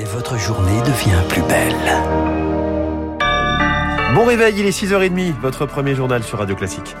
et votre journée devient plus belle. Bon réveil, il est 6h30, votre premier journal sur Radio Classique.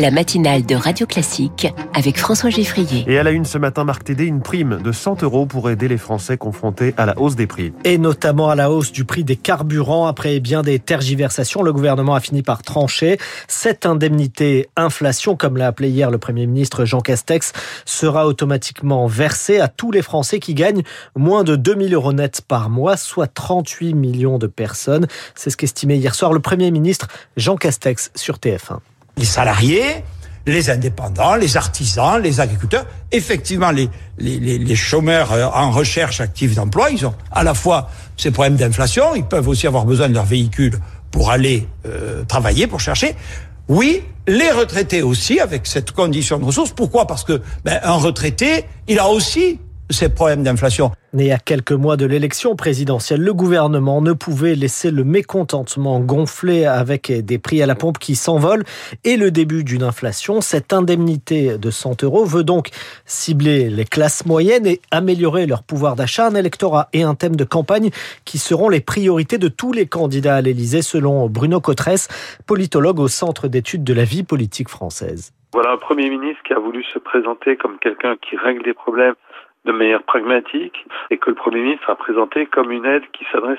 La matinale de Radio Classique avec François Geffrier. Et à la une ce matin, Marc Tédé, une prime de 100 euros pour aider les Français confrontés à la hausse des prix. Et notamment à la hausse du prix des carburants. Après bien des tergiversations, le gouvernement a fini par trancher. Cette indemnité inflation, comme l'a appelé hier le Premier ministre Jean Castex, sera automatiquement versée à tous les Français qui gagnent moins de 2000 euros net par mois, soit 38 millions de personnes. C'est ce qu'estimait hier soir le Premier ministre Jean Castex sur TF1 les salariés, les indépendants, les artisans, les agriculteurs, effectivement les, les, les, chômeurs euh, en recherche active d'emploi, ils ont à la fois ces problèmes d'inflation, ils peuvent aussi avoir besoin de leur véhicule pour aller euh, travailler, pour chercher. Oui, les retraités aussi, avec cette condition de ressources. Pourquoi? Parce que ben, un retraité, il a aussi ces problèmes d'inflation. Né à quelques mois de l'élection présidentielle, le gouvernement ne pouvait laisser le mécontentement gonfler avec des prix à la pompe qui s'envolent et le début d'une inflation. Cette indemnité de 100 euros veut donc cibler les classes moyennes et améliorer leur pouvoir d'achat, un électorat et un thème de campagne qui seront les priorités de tous les candidats à l'Élysée, selon Bruno Cotresse, politologue au Centre d'études de la vie politique française. Voilà un Premier ministre qui a voulu se présenter comme quelqu'un qui règle des problèmes de manière pragmatique et que le Premier ministre a présenté comme une aide qui s'adresse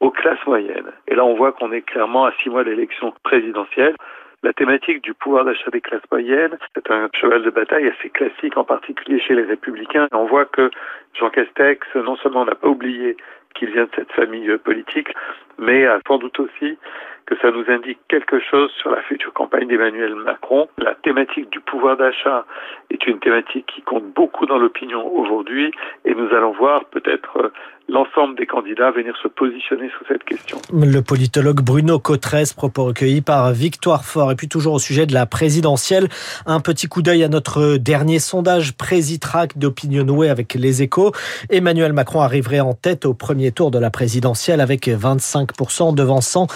aux classes moyennes. Et là, on voit qu'on est clairement à six mois de l'élection présidentielle. La thématique du pouvoir d'achat des classes moyennes, c'est un cheval de bataille assez classique, en particulier chez les républicains. On voit que Jean Castex, non seulement n'a pas oublié qu'il vient de cette famille politique, mais a sans doute aussi que ça nous indique quelque chose sur la future campagne d'Emmanuel Macron. La thématique du pouvoir d'achat est une thématique qui compte beaucoup dans l'opinion aujourd'hui et nous allons voir peut-être euh, l'ensemble des candidats venir se positionner sur cette question. Le politologue Bruno Cotresse, propos recueillis par Victoire Fort. Et puis toujours au sujet de la présidentielle, un petit coup d'œil à notre dernier sondage Présitrac d'Opinionway avec les échos. Emmanuel Macron arriverait en tête au premier tour de la présidentielle avec 25% devançant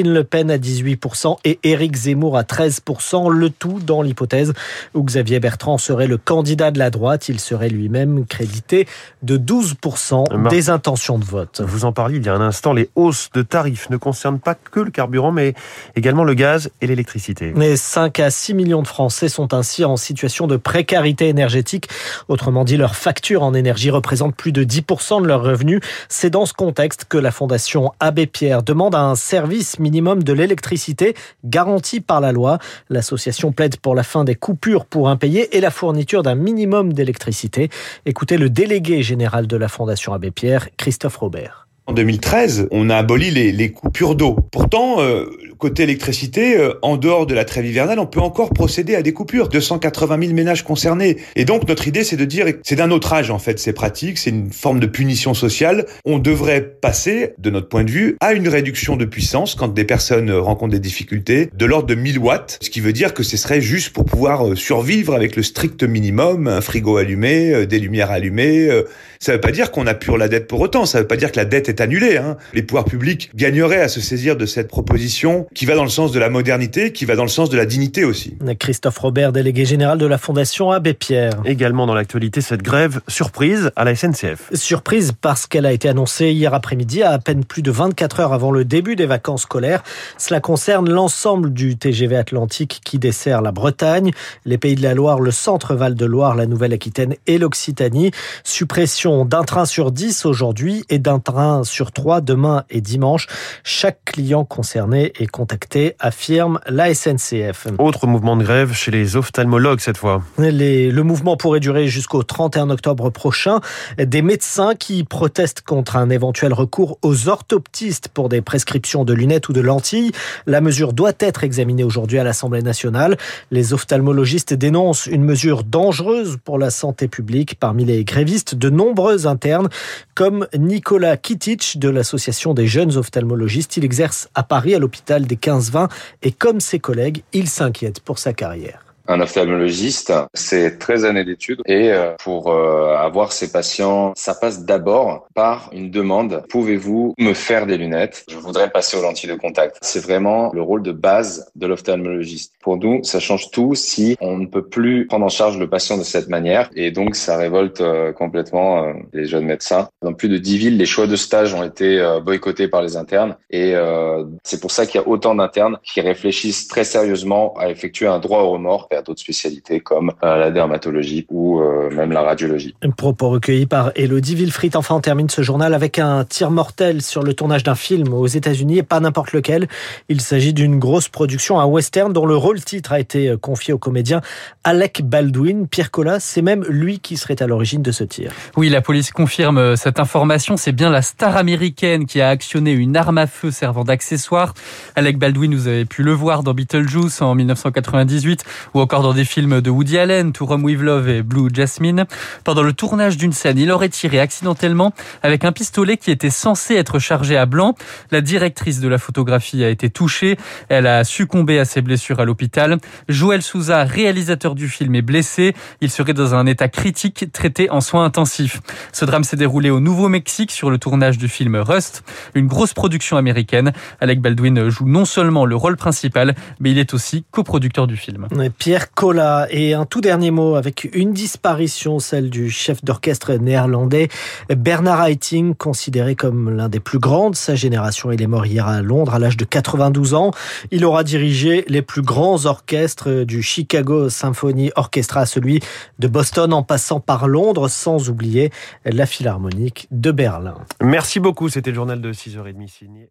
Marine Le Pen à 18% et Éric Zemmour à 13%, le tout dans l'hypothèse où Xavier Bertrand serait le candidat de la droite. Il serait lui-même crédité de 12% des intentions de vote. Vous en parliez il y a un instant, les hausses de tarifs ne concernent pas que le carburant, mais également le gaz et l'électricité. Les 5 à 6 millions de Français sont ainsi en situation de précarité énergétique. Autrement dit, leur facture en énergie représente plus de 10% de leurs revenus. C'est dans ce contexte que la Fondation Abbé Pierre demande un service minimum de l'électricité garanti par la loi. L'association plaide pour la fin des coupures pour impayés et la fourniture d'un minimum d'électricité. Écoutez le délégué général de la Fondation Abbé Pierre, Christophe Robert. En 2013, on a aboli les, coupures d'eau. Pourtant, euh, côté électricité, euh, en dehors de la trêve hivernale, on peut encore procéder à des coupures. 280 000 ménages concernés. Et donc, notre idée, c'est de dire, c'est d'un autre âge, en fait, ces pratiques. C'est une forme de punition sociale. On devrait passer, de notre point de vue, à une réduction de puissance quand des personnes rencontrent des difficultés de l'ordre de 1000 watts. Ce qui veut dire que ce serait juste pour pouvoir euh, survivre avec le strict minimum, un frigo allumé, des lumières allumées. Ça veut pas dire qu'on apure la dette pour autant. Ça veut pas dire que la dette est annulé. Hein. Les pouvoirs publics gagneraient à se saisir de cette proposition qui va dans le sens de la modernité, qui va dans le sens de la dignité aussi. Christophe Robert, délégué général de la Fondation Abbé Pierre. Également dans l'actualité, cette grève surprise à la SNCF. Surprise parce qu'elle a été annoncée hier après-midi à à peine plus de 24 heures avant le début des vacances scolaires. Cela concerne l'ensemble du TGV Atlantique qui dessert la Bretagne, les Pays de la Loire, le centre Val de Loire, la Nouvelle-Aquitaine et l'Occitanie. Suppression d'un train sur 10 aujourd'hui et d'un train sur trois demain et dimanche. Chaque client concerné est contacté, affirme la SNCF. Autre mouvement de grève chez les ophtalmologues cette fois. le mouvement pourrait durer jusqu'au 31 octobre prochain. Des médecins qui protestent contre un éventuel recours aux orthoptistes pour des prescriptions de lunettes ou de lentilles. La mesure doit être examinée aujourd'hui à l'Assemblée nationale. Les ophtalmologistes dénoncent une mesure dangereuse pour la santé publique. Parmi les grévistes, de nombreux internes, comme Nicolas Kitic de l'Association des jeunes ophtalmologistes. Il exerce à Paris à l'hôpital des 15-20 et comme ses collègues, il s'inquiète pour sa carrière Un ophtalmologiste, c'est 13 années d'études et euh, pour euh, avoir ces patients, ça passe d'abord par une demande. Pouvez-vous me faire des lunettes? Je voudrais passer aux lentilles de contact. C'est vraiment le rôle de base de l'ophtalmologiste. Pour nous, ça change tout si on ne peut plus prendre en charge le patient de cette manière et donc ça révolte euh, complètement les jeunes médecins. Dans plus de 10 villes, les choix de stage ont été boycottés par les internes et c'est pour ça qu'il y a autant d'internes qui réfléchissent très sérieusement à effectuer un droit au remords vers d'autres spécialités comme euh, la dermatologie ou euh, même la radiologie. Un propos recueilli par Elodie Wilfried. Enfin, on termine ce journal avec un tir mortel sur le tournage d'un film aux États-Unis et pas n'importe lequel. Il s'agit d'une grosse production, un western dont le rôle titre a été confié au comédien Alec Baldwin. Pierre Collas, c'est même lui qui serait à l'origine de ce tir. Oui, la police confirme cette information. C'est bien la star américaine qui a actionné une arme à feu servant d'accessoire. Alec Baldwin, vous avez pu le voir dans Beetlejuice en 1998 ou encore dans des films de Woody Allen, To Rome With Love et Blue Jasmine. Pendant le tournage d'une scène, il aurait tiré accidentellement avec un pistolet qui était censé être chargé à blanc. La directrice de la photographie a été touchée. Elle a succombé à ses blessures à l'hôpital. Joël Souza, réalisateur du film, est blessé. Il serait dans un état critique, traité en soins intensifs. Ce drame s'est déroulé au Nouveau-Mexique sur le tournage du film Rust, une grosse production américaine. Alec Baldwin joue non seulement le rôle principal, mais il est aussi coproducteur du film. Pierre Collat. Et un tout dernier mot avec une disparition, celle du chef d'orchestre néerlandais Bernard Haitink, considéré comme l'un des plus grands de sa génération. Il est mort hier à Londres à l'âge de 92 ans. Il aura dirigé les plus grands orchestres du Chicago Symphony Orchestra, celui de Boston en passant par Londres, sans oublier la Philharmonique de Berlin. Merci beaucoup. C'était le journal de 6h30 signé.